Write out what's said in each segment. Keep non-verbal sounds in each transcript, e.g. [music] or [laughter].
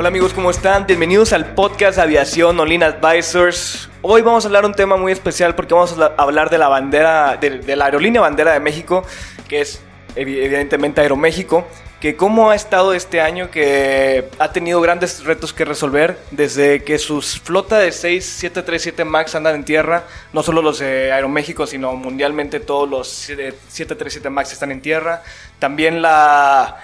Hola amigos, ¿cómo están? Bienvenidos al podcast Aviación Olin Advisors. Hoy vamos a hablar un tema muy especial porque vamos a hablar de la bandera, de, de la aerolínea bandera de México, que es evi- evidentemente Aeroméxico, que cómo ha estado este año, que ha tenido grandes retos que resolver, desde que sus flota de 6 737 MAX andan en tierra, no solo los de Aeroméxico, sino mundialmente todos los 737 MAX están en tierra, también la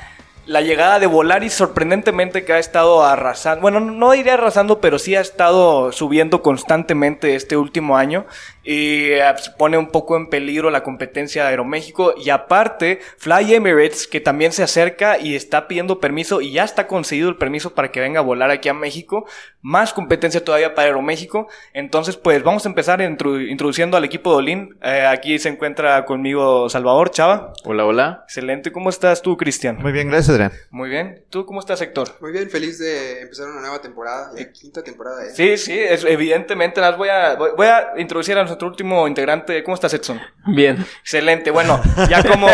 la llegada de Volaris sorprendentemente que ha estado arrasando, bueno, no diré arrasando, pero sí ha estado subiendo constantemente este último año y eh, pone un poco en peligro la competencia de Aeroméxico y aparte Fly Emirates que también se acerca y está pidiendo permiso y ya está concedido el permiso para que venga a volar aquí a México, más competencia todavía para Aeroméxico, entonces pues vamos a empezar introduciendo al equipo de Olin, Eh, aquí se encuentra conmigo Salvador Chava, Hola, hola. excelente, ¿cómo estás tú Cristian? Muy bien, gracias, Adrián. Muy bien. ¿Tú cómo estás, Héctor? Muy bien, feliz de empezar una nueva temporada, ya quinta temporada ya. Sí, sí, es, evidentemente. Las voy a, voy, voy a introducir a nuestro último integrante. ¿Cómo estás, Edson? Bien. Excelente. Bueno, ya como,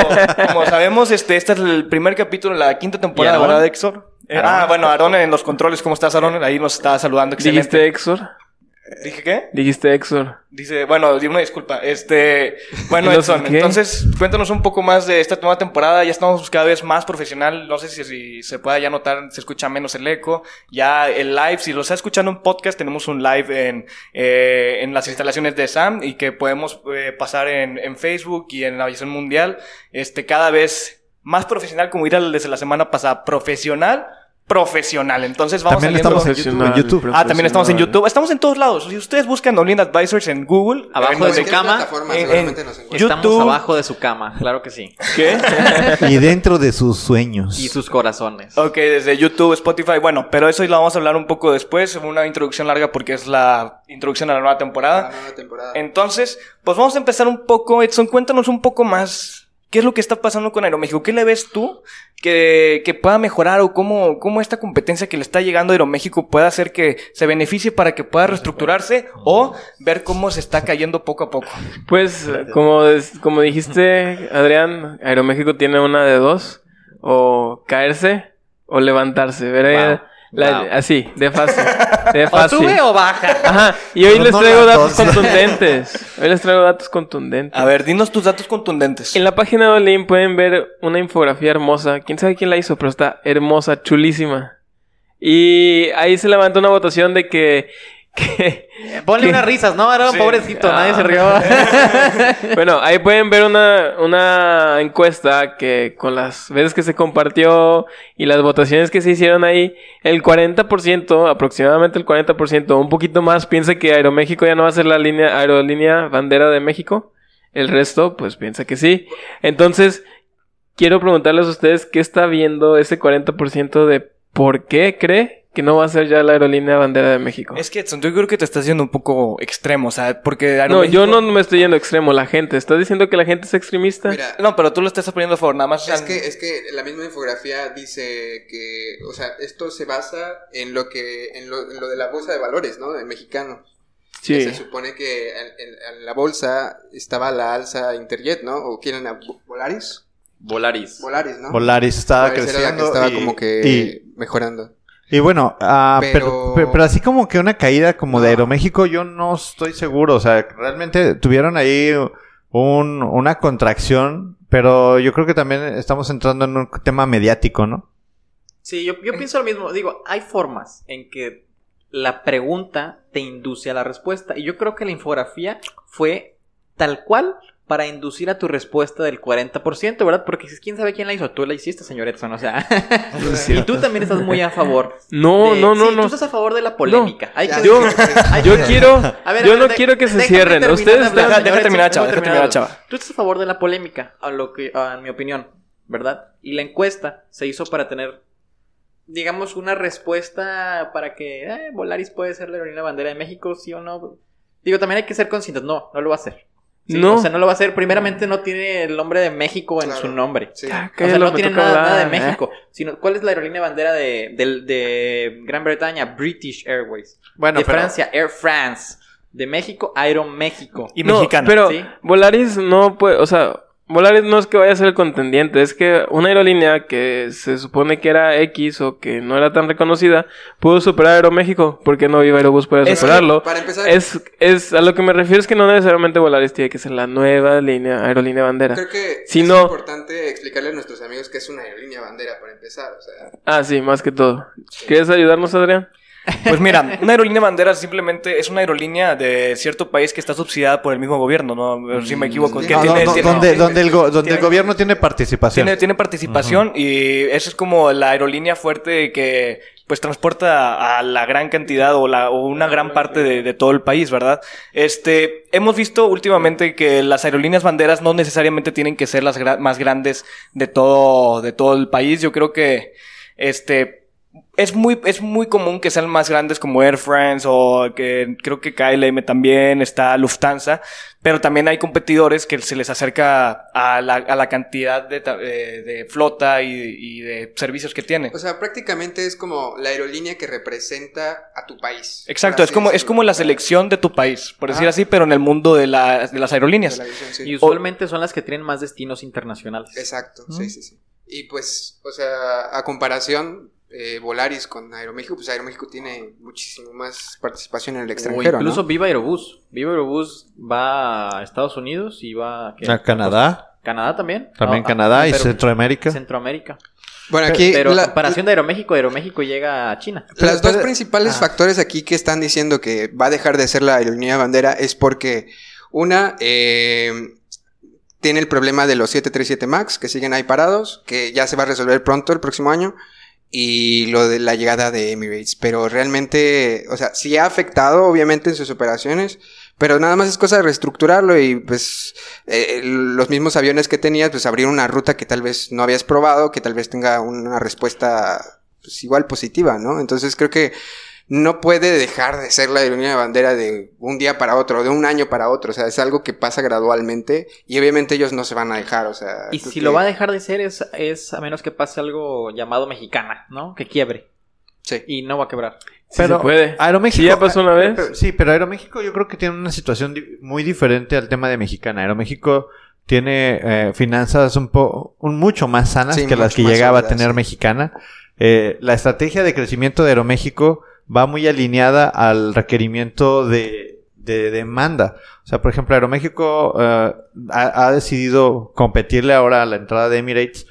como sabemos, este, este es el primer capítulo de la quinta temporada. ¿verdad, Héctor? Eh, ah, bueno, Aaron en los controles. ¿Cómo estás, Aaron? Ahí nos está saludando. Excelente. ¿Dijiste Exor? ¿Dije qué? ¿Dijiste Exor? Dice, bueno, di una disculpa. Este, bueno, ¿Y los Edson, qué? entonces cuéntanos un poco más de esta nueva temporada. Ya estamos cada vez más profesional. No sé si, si se pueda ya notar, se escucha menos el eco. Ya el live, si lo está escuchando en podcast, tenemos un live en, eh, en las instalaciones de SAM y que podemos eh, pasar en, en Facebook y en la visión mundial. Este, cada vez más profesional, como ir desde la semana pasada. Profesional, profesional. Entonces vamos También estamos en YouTube. Ah, también estamos en YouTube. Estamos en todos lados. Si ustedes buscan Olin Advisors en Google, Abajo en de su cama. plataforma en- en- nos. Estamos abajo de su cama, claro que sí. ¿Qué? [laughs] Y dentro de sus sueños. Y sus corazones. ok, desde YouTube, Spotify. Bueno, pero eso lo vamos a hablar un poco después. Una introducción larga porque es la introducción a la nueva La temporada. nueva temporada. Entonces, pues vamos a empezar un poco. Edson, cuéntanos un poco más. ¿Qué es lo que está pasando con Aeroméxico? ¿Qué le ves tú que, que pueda mejorar o cómo, cómo esta competencia que le está llegando a Aeroméxico puede hacer que se beneficie para que pueda reestructurarse o ver cómo se está cayendo poco a poco? Pues, como, como dijiste, Adrián, Aeroméxico tiene una de dos. O caerse o levantarse. Veré Wow. La- Wow. así, de fácil. De [laughs] ¿O fácil. sube o baja? Ajá. Y hoy Pero les no traigo datos dos. contundentes. Hoy les traigo datos contundentes. A ver, dinos tus datos contundentes. En la página de Olin pueden ver una infografía hermosa. Quién sabe quién la hizo, pero está hermosa, chulísima. Y ahí se levantó una votación de que. [laughs] que Ponle unas risas, ¿no? Era Sí. pobrecito, Ah. nadie se rió. [laughs] bueno, ahí pueden ver una, una encuesta que con las veces que se compartió y las votaciones que se hicieron ahí, el 40%, aproximadamente el 40%, un poquito más, piensa que Aeroméxico ya no va a ser la línea aerolínea bandera de México. El resto, pues piensa que sí. Entonces, quiero preguntarles a ustedes qué está viendo ese 40% de por qué cree que no va a ser ya la aerolínea bandera de México. Es que Edson, yo creo que te estás yendo un poco extremo, o sea, porque No, yo no me estoy yendo extremo, la gente. ¿Estás diciendo que la gente es extremista? Mira, No, pero tú lo estás poniendo a favor, nada más. es que, es que la misma infografía dice que, o sea, esto se basa en lo que, en lo, en lo de la bolsa de valores, ¿no? De mexicano. Que Sí. se supone que en, en- en la bolsa estaba la alza Interjet, ¿no? O quieren a Volaris. Volaris. Volaris, ¿no? Volaris estaba Volaris era la creciendo. que estaba y, como que y- mejorando. y bueno, ah, pero... Pero- Pero, pero así como que una caída como de. Aeroméxico, yo no estoy seguro. O sea, realmente tuvieron ahí un, una contracción, pero yo creo que también estamos entrando en un tema mediático, ¿no? Sí, yo, yo pienso lo mismo. Digo, hay formas en que la pregunta te induce a la respuesta. Y yo creo que la infografía fue tal cual para inducir a tu respuesta del 40%, ¿verdad? Porque quién sabe quién la hizo. Tú la hiciste, señor Edson, o sea. [laughs] y tú también estás muy a favor. No, de- no, no, sí, no. Tú estás a favor de la polémica. Hay Ya que- Yo, hay yo que- quiero, A ver, a yo ver, no de- quiero que se cierren. Ustedes hablar, Deja- están- deja terminar, chava, déjame deja terminar, terminar. chava. Tú estás a favor de la polémica, a lo que, a mi opinión, ¿verdad? Y la encuesta se hizo para tener, digamos, una respuesta para que eh, Volaris puede ser la aerolínea bandera de México, sí o no. Digo, también hay que ser conscientes. No, no lo va a hacer. Sí, No. O sea, no lo va a hacer. Primeramente, no tiene el nombre de México en Claro. su nombre. Sí. Ah, O sea, no tiene nada, nada de ¿eh? México. Sino, ¿cuál es la aerolínea bandera de, del- de Gran Bretaña? British Airways. Bueno, de pero- Francia, Air France. De México, Aeroméxico. Y No, mexicana. Pero Sí. Volaris no puede, o sea, Volaris no es que vaya a ser el contendiente, es que una aerolínea que se supone que era X o que no era tan reconocida, pudo superar Aeroméxico, porque no Viva Aerobús puede Es que, superarlo. Para empezar, Es, es, a lo que me refiero es que no necesariamente Volaris tiene que ser la nueva línea, aerolínea bandera. creo que Si es no- importante explicarle a nuestros amigos que es una aerolínea bandera para empezar. O sea, Ah, sí, más que todo. ¿Quieres ayudarnos, Adrián? Pues mira, una aerolínea bandera simplemente es una aerolínea de cierto país que está subsidiada por el mismo gobierno, ¿no? Si me equivoco. sí. que No, tiene- no, tiene- donde, donde el, go- donde tiene- el gobierno tiene participación. Tiene, tiene participación y eso es como la aerolínea fuerte que pues transporta a la gran cantidad o, la, o una gran parte de, de todo el país, ¿verdad? Este, hemos visto últimamente que las aerolíneas banderas no necesariamente tienen que ser las gra- más grandes de todo, de todo el país. Yo creo que este es muy, es muy común que sean más grandes como Air France o que creo que KLM también, está Lufthansa, pero también hay competidores que se les acerca a la, a la cantidad de, eh, de flota y, y de servicios que tiene. o sea, prácticamente es como la aerolínea que representa a tu país. Exacto, es como, es como la selección de tu país, por decir Ah. así, pero en el mundo de, la- de las De aerolíneas. la aviación, sí. Y usualmente son las que tienen más destinos internacionales. Exacto, sí, sí, sí. Y pues, o sea, a comparación, eh, Volaris con Aeroméxico, pues Aeroméxico tiene muchísimo más participación en el O extranjero. incluso ¿no? Viva Aerobús. Viva Aerobús va a Estados Unidos y va a... ¿qué? A Canadá, Canadá también. también No, Canadá ah, y pero- Centroamérica. Centroamérica. Bueno, aquí Pero la- comparación de Aeroméxico, Aeroméxico llega a China. Las Pero- dos principales Ah. factores aquí que están diciendo que va a dejar de ser la aerolínea bandera es porque una eh, tiene el problema de los 737 MAX que siguen ahí parados, que ya se va a resolver pronto el próximo año, y lo de la llegada de Emirates. Pero realmente, o sea, sí ha afectado obviamente en sus operaciones, pero nada más es cosa de reestructurarlo y pues eh, los mismos aviones que tenías, pues abrir una ruta que tal vez no habías probado, que tal vez tenga una respuesta pues igual positiva, ¿no? Entonces creo que no puede dejar de ser la aerolínea de bandera de un día para otro, de un año para otro, o sea, es algo que pasa gradualmente y obviamente ellos no se van a dejar, o sea... Y si que- lo va a dejar de ser es, es a menos que pase algo llamado mexicana, ¿no? Que quiebre. Sí. Y no va a quebrar. Sí Pero se puede. Aeroméxico. Sí, ya pasó una vez. pero- sí, pero Aeroméxico yo creo que tiene una situación muy diferente al tema de Mexicana. Aeroméxico tiene eh, finanzas un poco, un mucho más sanas Sí, que las que llegaba a tener sí. Mexicana. Eh, la estrategia de crecimiento de Aeroméxico va muy alineada al requerimiento de, de demanda. O sea, por ejemplo, Aeroméxico eh, ha, ha decidido competirle ahora a la entrada de Emirates,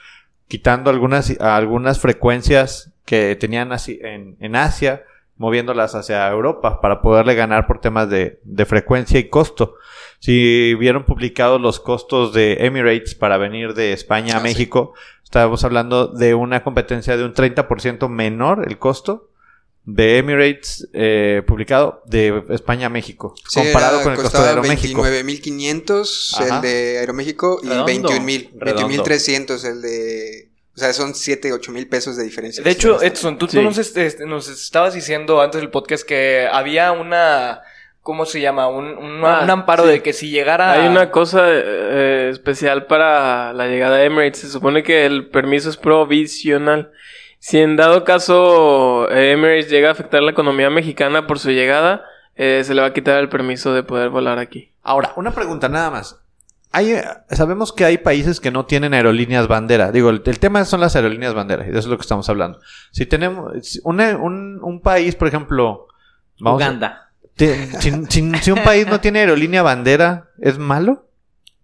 quitando algunas, algunas frecuencias que tenían así en, en Asia, moviéndolas hacia Europa para poderle ganar por temas de, de frecuencia y costo. Si vieron publicados los costos de Emirates para venir de España a Ah, sí. México, estábamos hablando de una competencia de un 30% menor el costo de Emirates eh, publicado de España a México, Sí, comparado era- con el costo costaba de Aeroméxico. 29.500 Ajá. el de Aeroméxico y Redondo, 21.000. redondo. 21.300 el de... O sea, son 7, 8 mil pesos de diferencia. De hecho, Edson, tú, nos, este, nos estabas diciendo antes del podcast que había una... ¿Cómo se llama? Un, un- Ah, un amparo sí. de que si llegara... Hay una cosa eh, especial para la llegada de Emirates. Se supone que el permiso es provisional. Si en dado caso eh, Emirates llega a afectar la economía mexicana por su llegada, eh, se le va a quitar el permiso de poder volar aquí. Ahora, una pregunta nada más. Hay, eh, sabemos que hay países que no tienen aerolíneas bandera. Digo, el, el tema son las aerolíneas bandera y de eso es lo que estamos hablando. Si tenemos una- un, un país, por ejemplo, vamos a- Uganda. te- si, si- si un país no tiene aerolínea bandera, ¿es malo?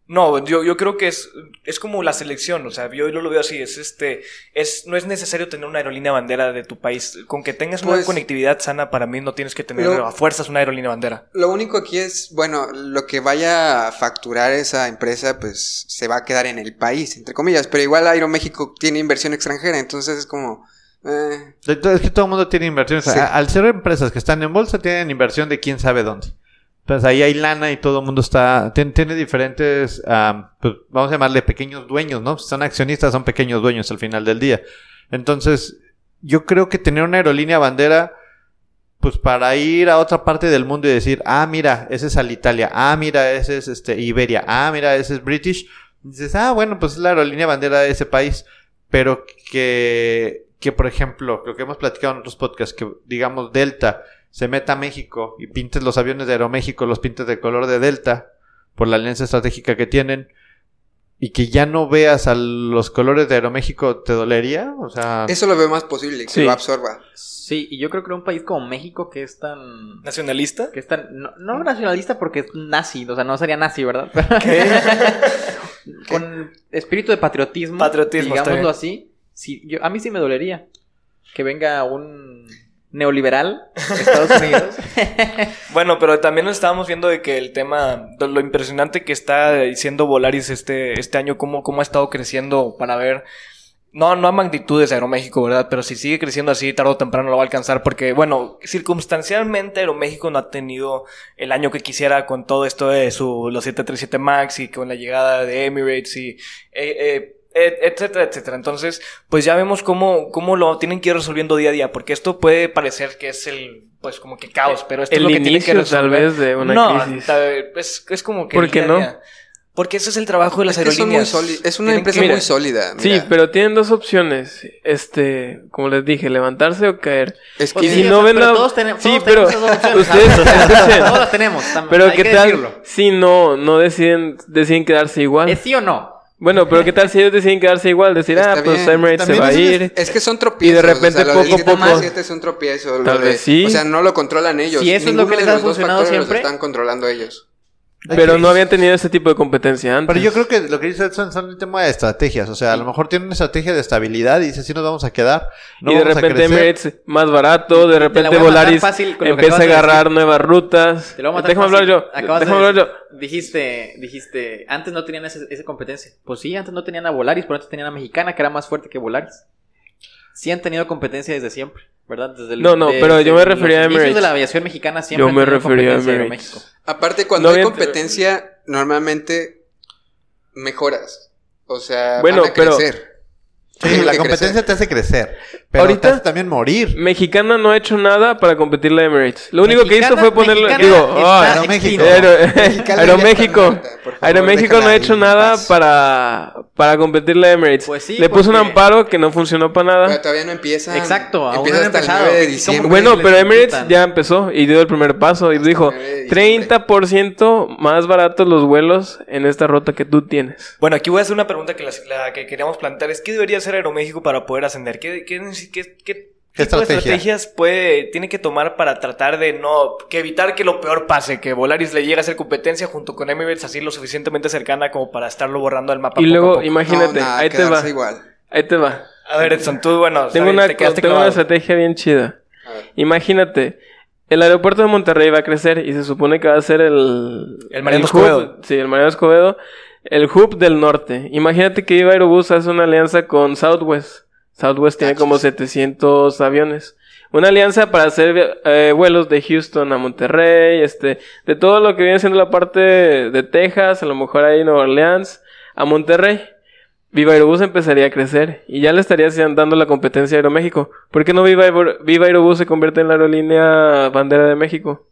No, yo, yo creo que es, es como la selección, o sea, yo lo veo así, es este, es, no es necesario tener una aerolínea bandera de tu país. Con que tengas una Pues- conectividad sana, para mí no tienes que tener a fuerzas una aerolínea bandera. Lo único aquí es, bueno, lo que vaya a facturar esa empresa, pues se va a quedar en el país, entre comillas. Pero igual Aeroméxico tiene inversión extranjera, entonces es como. eh, Es que todo el mundo tiene inversiones. Sí. Al ser empresas que están en bolsa, tienen inversión de quién sabe dónde. Entonces ahí hay lana y todo el mundo está. tien- tiene diferentes. pues, vamos a llamarle pequeños dueños, ¿no? Si son accionistas, son pequeños dueños al final del día. Entonces, yo creo que tener una aerolínea bandera. Pues para ir a otra parte del mundo y decir, ah, mira, ese es Alitalia, ah, mira, ese es este Iberia, ah, mira, ese es British. Dices, ah, bueno, pues es la aerolínea bandera de ese país. Pero que, que, por ejemplo, lo que hemos platicado en otros podcasts, que digamos Delta se meta a México y pintes los aviones de Aeroméxico, los pintes de color de Delta, por la alianza estratégica que tienen, y que ya no veas a los colores de Aeroméxico, ¿te dolería? O sea, eso lo veo más posible, que Sí. lo absorba. Sí, y yo creo que un país como México que es tan... ¿Nacionalista? Que es tan... No, no nacionalista porque es nazi, o sea, no sería nazi, ¿verdad? [laughs] Con espíritu de patriotismo, digámoslo así, sí, yo, a mí sí me dolería que venga un neoliberal [laughs] Estados Unidos. [laughs] Bueno, pero también estábamos viendo de que el tema, lo impresionante que está diciendo Volaris este, este año, cómo, cómo ha estado creciendo para ver, no, no a magnitudes de Aeroméxico, ¿verdad? Pero si sigue creciendo así, tarde o temprano lo va a alcanzar, porque, bueno, circunstancialmente Aeroméxico no ha tenido el año que quisiera con todo esto de su, los 737 MAX y con la llegada de Emirates y, eh, eh, etcétera, etcétera. Entonces, pues ya vemos cómo, cómo lo tienen que ir resolviendo día a día, porque esto puede parecer que es el, pues como que caos, pero esto El es lo que tienen que inicio, tal resolver. vez, de una no, crisis. es, es como que. ¿Por qué no? día. Porque ese es el trabajo de las Es que son muy aerolíneas. es una Tienen empresa que- Mira, muy sólida. Sí, pero tienen dos opciones. Este, como les dije, levantarse o caer. Es Pues que si sí, no o sea, ven la- todos tenemos, Sí, todos pero tenemos esas dos opciones, ustedes [laughs] escuchen. Todos las tenemos, tam- Pero hay qué que tal decirlo. si no, no deciden, deciden quedarse igual. ¿Es sí o no? Bueno, pero qué tal si ellos deciden quedarse igual, decir, Está ah, pues bien. Emirates se va a ir. Es que son tropiezos. Y de repente, o sea, poco a 737 poco- es un tropiezo. lo Tal de- vez sí. O sea, no lo controlan ellos. Si eso es lo Ninguno que les de ha los dos funcionado factores los siempre. están controlando ellos. Pero no habían tenido ese tipo de competencia antes. Pero yo creo que lo que dice Edson son el tema de estrategias. O sea, a lo mejor tiene una estrategia de estabilidad y dice, sí nos vamos a quedar. No y de vamos repente crecer". Emirates más barato, de repente Volaris empieza a agarrar nuevas rutas. Te lo voy a Déjame hablar yo. Acabas Déjame de- hablar yo. Dijiste, dijiste, antes no tenían esa, esa competencia. Pues sí, antes no tenían a Volaris, pero antes tenían a Mexicana, que era más fuerte que Volaris. Sí han tenido competencia desde siempre, ¿verdad? Desde el- No, no, desde pero yo me refería a Emirates. de la aviación mexicana siempre Yo me refería a. Aeroméxico. Aparte, cuando No hay competencia, normalmente mejoras. O sea, Bueno, van a pero- crecer. [laughs] Sí, la que competencia crecer. te hace crecer. Pero Ahorita- también morir. Mexicana no ha hecho nada para competirle a Emirates. Lo único que hizo fue ponerle. Digo, ah, Aeroméxico. [laughs] Aeroméxico. Aeroméxico no ha hecho nada paz. para, para competirle a Emirates. Pues sí, Le puso un amparo que no funcionó para Pero nada. todavía no empieza. Exacto, aún empieza no han hasta el empezado. 9 de ¿Cómo diciembre. Bueno, pero Emirates ya empezó y dio el primer paso y dijo 9 de diciembre. 30% más baratos los vuelos en esta ruta que tú tienes. Bueno, aquí voy a hacer una pregunta que, la que queríamos plantear. Es ¿qué debería hacer Aeroméxico para poder ascender? ¿Qué, qué, neces- qué- qué tipo de estrategia? estrategias puede, tiene que tomar para tratar de no... que evitar que lo peor pase? Que Volaris le llegue a hacer competencia junto con Emirates así lo suficientemente cercana como para estarlo borrando del mapa Y poco a luego, poco. imagínate, No, nada, ahí te va. igual. Ahí te va. A ver, Edson, tú, bueno... Tengo una, te tengo una estrategia bien chida. Imagínate, el aeropuerto de Monterrey va a crecer y se supone que va a ser el... El Mariano Escobedo. Sí, el Mariano Escobedo. El hub del norte. Imagínate que Viva Aerobús hace una alianza con Southwest. Southwest tiene como 700 aviones. Una alianza para hacer eh, vuelos de Houston a Monterrey, este, de todo lo que viene siendo la parte de Texas, a lo mejor ahí Nueva Orleans, a Monterrey. Viva Aerobús empezaría a crecer y ya le estaría dando la competencia a Aeroméxico. ¿Por qué no Viva, Aero- Viva Aerobús se convierte en la aerolínea bandera de México?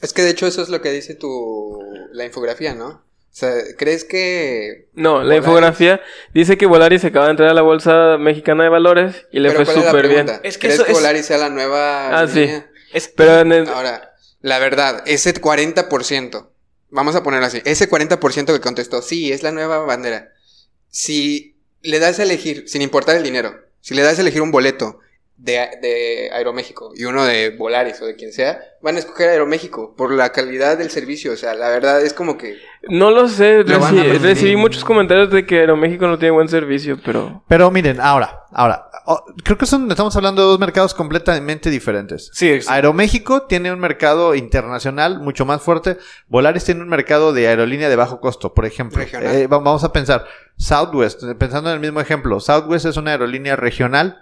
Es que de hecho eso es lo que dice tu la infografía, ¿no? O sea, ¿crees que No, la infografía dice que Volaris se acaba de entrar a la bolsa mexicana de valores y le fue ¿cuál es la súper bien. Es que ¿Crees eso que es- Volaris sea la nueva Ah, sí. Es- Pero en el- Ahora, la verdad, ese 40%, vamos a ponerlo así, ese 40% que contestó, sí, es la nueva bandera. Si le das a elegir, sin importar el dinero, si le das a elegir un boleto, de, de Aeroméxico y uno de Volaris o de quien sea, van a escoger Aeroméxico por la calidad del servicio. O sea, la verdad es como que... No lo sé, Lo reci- recibí muchos comentarios de que Aeroméxico no tiene buen servicio, pero... Pero miren, ahora, ahora, oh, creo que son, estamos hablando de dos mercados completamente diferentes. Sí, sí. Aeroméxico tiene un mercado internacional mucho más fuerte. Volaris tiene un mercado de aerolínea de bajo costo, por ejemplo. Regional. Eh, va- vamos a pensar, Southwest, pensando en el mismo ejemplo, Southwest es una aerolínea regional,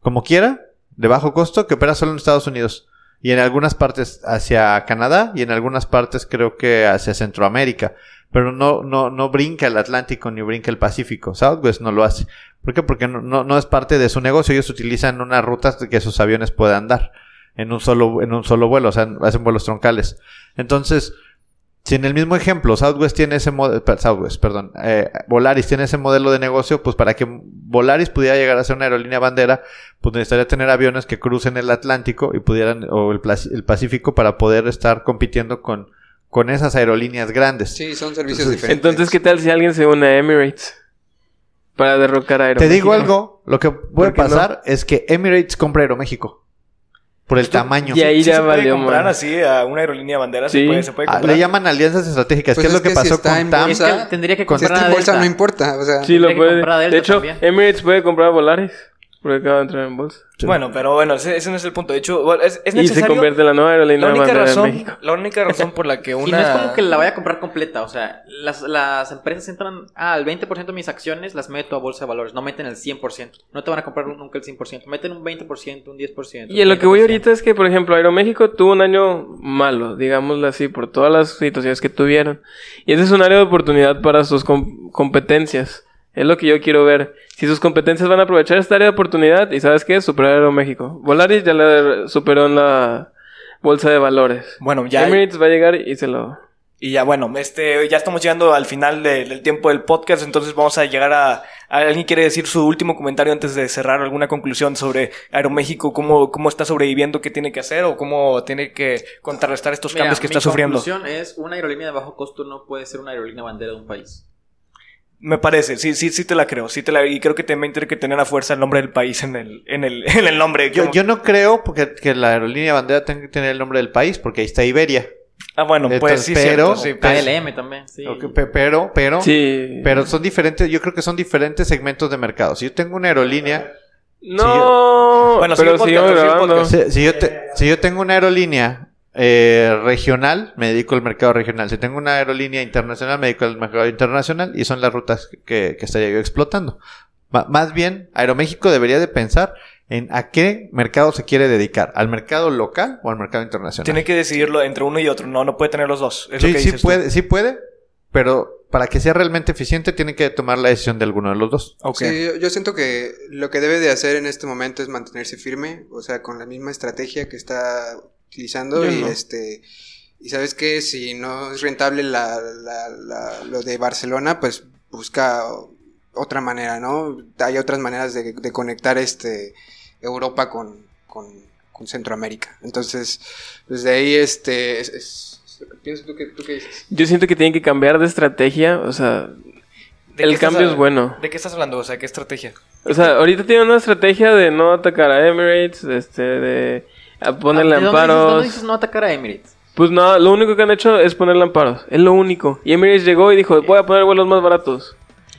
como quiera, de bajo costo, que opera solo en Estados Unidos. Y en algunas partes hacia Canadá y en algunas partes creo que hacia Centroamérica. Pero no, no, no brinca el Atlántico ni brinca el Pacífico. Southwest no lo hace. ¿Por qué? Porque no, no, no es parte de su negocio. Ellos utilizan unas rutas que sus aviones puedan dar en un solo, en un solo vuelo. O sea, hacen vuelos troncales. Entonces, si en el mismo ejemplo Southwest tiene ese modelo, Southwest, perdón, eh, Volaris tiene ese modelo de negocio, pues para que Volaris pudiera llegar a ser una aerolínea bandera, pues necesitaría tener aviones que crucen el Atlántico y pudieran, o el, Pacífico para poder estar compitiendo con, con esas aerolíneas grandes. Sí, son servicios Entonces, diferentes. Entonces, ¿qué tal si alguien se une a Emirates? Para derrocar a Te Aeroméxico. digo algo, lo que puede pasar es que Emirates compra Aeroméxico. Por el tamaño. Y ahí Sí ya se puede valió, comprar man. así a una aerolínea bandera, se Sí. puede, se puede Ah, comprar. le llaman alianzas estratégicas. Pues ¿Qué es es lo que que si pasó está con TAM? Es que tendría que Si está comprar en bolsa Delta. no importa, o sea... Sí, lo puede. comprar De hecho, también. Emirates puede comprar Volaris. Porque acaba de entrar en bolsa. Bueno, pero bueno, ese, ese no es el punto. De hecho, bueno, es, es Y se necesario... convierte en la nueva aerolínea la única de razón, México. la única razón por la que una [laughs] Y no es como que la vaya a comprar completa, o sea, las, las empresas entran, ah, el 20% de mis acciones las meto a bolsa de valores, no meten el 100%, no te van a comprar nunca el 100%, meten un 20%, un 10%. Y en lo que voy 30%. ahorita es que, por ejemplo, Aeroméxico tuvo un año malo, digámoslo así, por todas las situaciones que tuvieron. Y ese es un área de oportunidad para sus com- competencias. Es lo que yo quiero ver. Si sus competencias van a aprovechar esta área de oportunidad, y ¿sabes qué? Superar a Aeroméxico. Volaris ya la superó en la bolsa de valores. Bueno, ya... Emirates va a llegar y se lo... Y ya, bueno, este, ya estamos llegando al final de- del tiempo del podcast, entonces vamos a llegar a, a- ¿Alguien quiere decir su último comentario antes de cerrar alguna conclusión sobre Aeroméxico? ¿Cómo, cómo está sobreviviendo? ¿Qué tiene que hacer? ¿O cómo tiene que contrarrestar estos Mira, cambios que mi está sufriendo? conclusión es, una aerolínea de bajo costo no puede ser una aerolínea bandera de un país. Me parece, sí, sí, sí te la creo. Sí te la, y creo que también tiene que tener a fuerza el nombre del país en el, en el, [laughs] en el nombre. Yo, yo no creo porque, que la aerolínea bandera tenga que tener el nombre del país, porque ahí está Iberia. Ah, bueno, pues Entonces, sí, pero- cierto, sí, pues- KLM también, sí. Pero, pero, Sí. pero son diferentes, yo creo que son diferentes segmentos de mercado. Si yo tengo una aerolínea, No. Bueno, pero sigue el grabando. podcast. si, si yo, te- si yo tengo una aerolínea eh, regional, me dedico al mercado regional. Si tengo una aerolínea internacional, me dedico al mercado internacional y son las rutas que, que estaría yo explotando. Más bien, Aeroméxico debería de pensar en a qué mercado se quiere dedicar, al mercado local o al mercado internacional. Tiene que decidirlo entre uno y otro. No, no puede tener los dos. Es lo sí, que sí dices tú. puede, sí puede, pero para que sea realmente eficiente tiene que tomar la decisión de alguno de los dos. Ok. Sí, yo, yo siento que lo que debe de hacer en este momento es mantenerse firme, o sea, con la misma estrategia que está utilizando Yo y no. este y sabes que si no es rentable la, la- la- lo de Barcelona, pues busca otra manera, ¿no? Hay otras maneras de, de conectar este Europa con, con, con Centroamérica. Entonces, desde ahí este es, es- es tú qué dices. Yo siento que tienen que cambiar de estrategia. O sea, ¿De el estás cambio es bueno. ¿De qué estás hablando? O sea, ¿qué estrategia? O sea, ahorita tienen una estrategia de no atacar a Emirates, este, de a ponerle ¿De dónde dices- amparos. ¿Dónde dices no atacar a Emirates? Pues no, lo único que han hecho es ponerle amparos. Es lo único. Y Emirates llegó y dijo, voy a poner vuelos más baratos.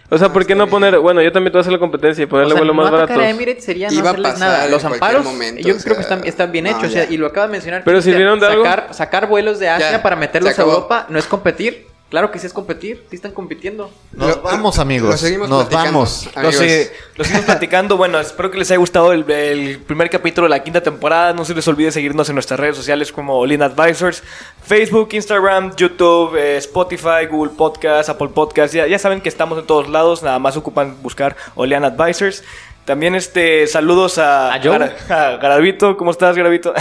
O sea, ¿por qué no poner, bueno, yo también te voy a hacer la competencia y ponerle O sea, vuelos no más atacar baratos? a Emirates sería no hacerles pasar nada. Los amparos, momento, yo o creo que están, están bien no, hechos. o sea, y lo acaba de mencionar. Pero que dice, sirvieron de algo. sacar, sacar vuelos de Asia Ya, para meterlos a. Europa no es competir. Claro que sí es competir, sí están compitiendo. Nos vamos, amigos. seguimos Nos platicando. vamos. Lo, Amigos, sé- lo seguimos platicando. Bueno, espero que les haya gustado el, el primer capítulo de la quinta temporada. No se les olvide seguirnos en nuestras redes sociales como Lean Advisors, Facebook, Instagram, YouTube, eh, Spotify, Google Podcast, Apple Podcast. Ya, ya saben que estamos en todos lados. Nada más ocupan buscar Olean Advisors. También este saludos a, ¿A Joe? A Garavito. ¿Cómo estás, Garavito?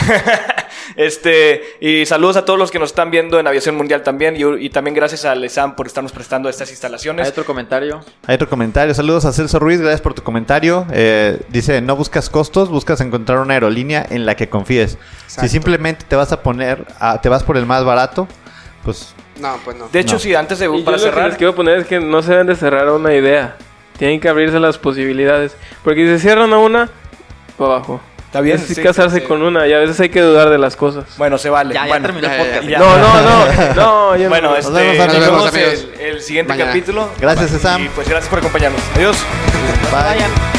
[laughs] este y saludos a todos los que nos están viendo en Aviación Mundial también. Y, y también gracias a Lesan por estarnos prestando estas instalaciones. Hay otro comentario. Hay otro comentario. Saludos a Celso Ruiz, gracias por tu comentario. Eh, dice, no buscas costos, buscas encontrar una aerolínea en la que confíes. Si simplemente te vas a poner, a- te vas por el más barato, pues No, pues no. De hecho, No. sí, antes de Y yo para lo que cerrar. les quiero poner es que no se deben de cerrar una idea. Tienen que abrirse las posibilidades. Porque si se cierran a una, para abajo. Está bien. Es sí, casarse sí. con una y a veces hay que dudar de las cosas. Bueno, se vale. Ya, ya bueno, terminó el ya, ya, podcast. ya. No, no, no. No, [laughs] yo Bueno, no. este, vemos, nos vemos Nos vemos, el, el siguiente Mañana. capítulo. Gracias, Sam. Y pues gracias por acompañarnos. Adiós. Bye. Vayan.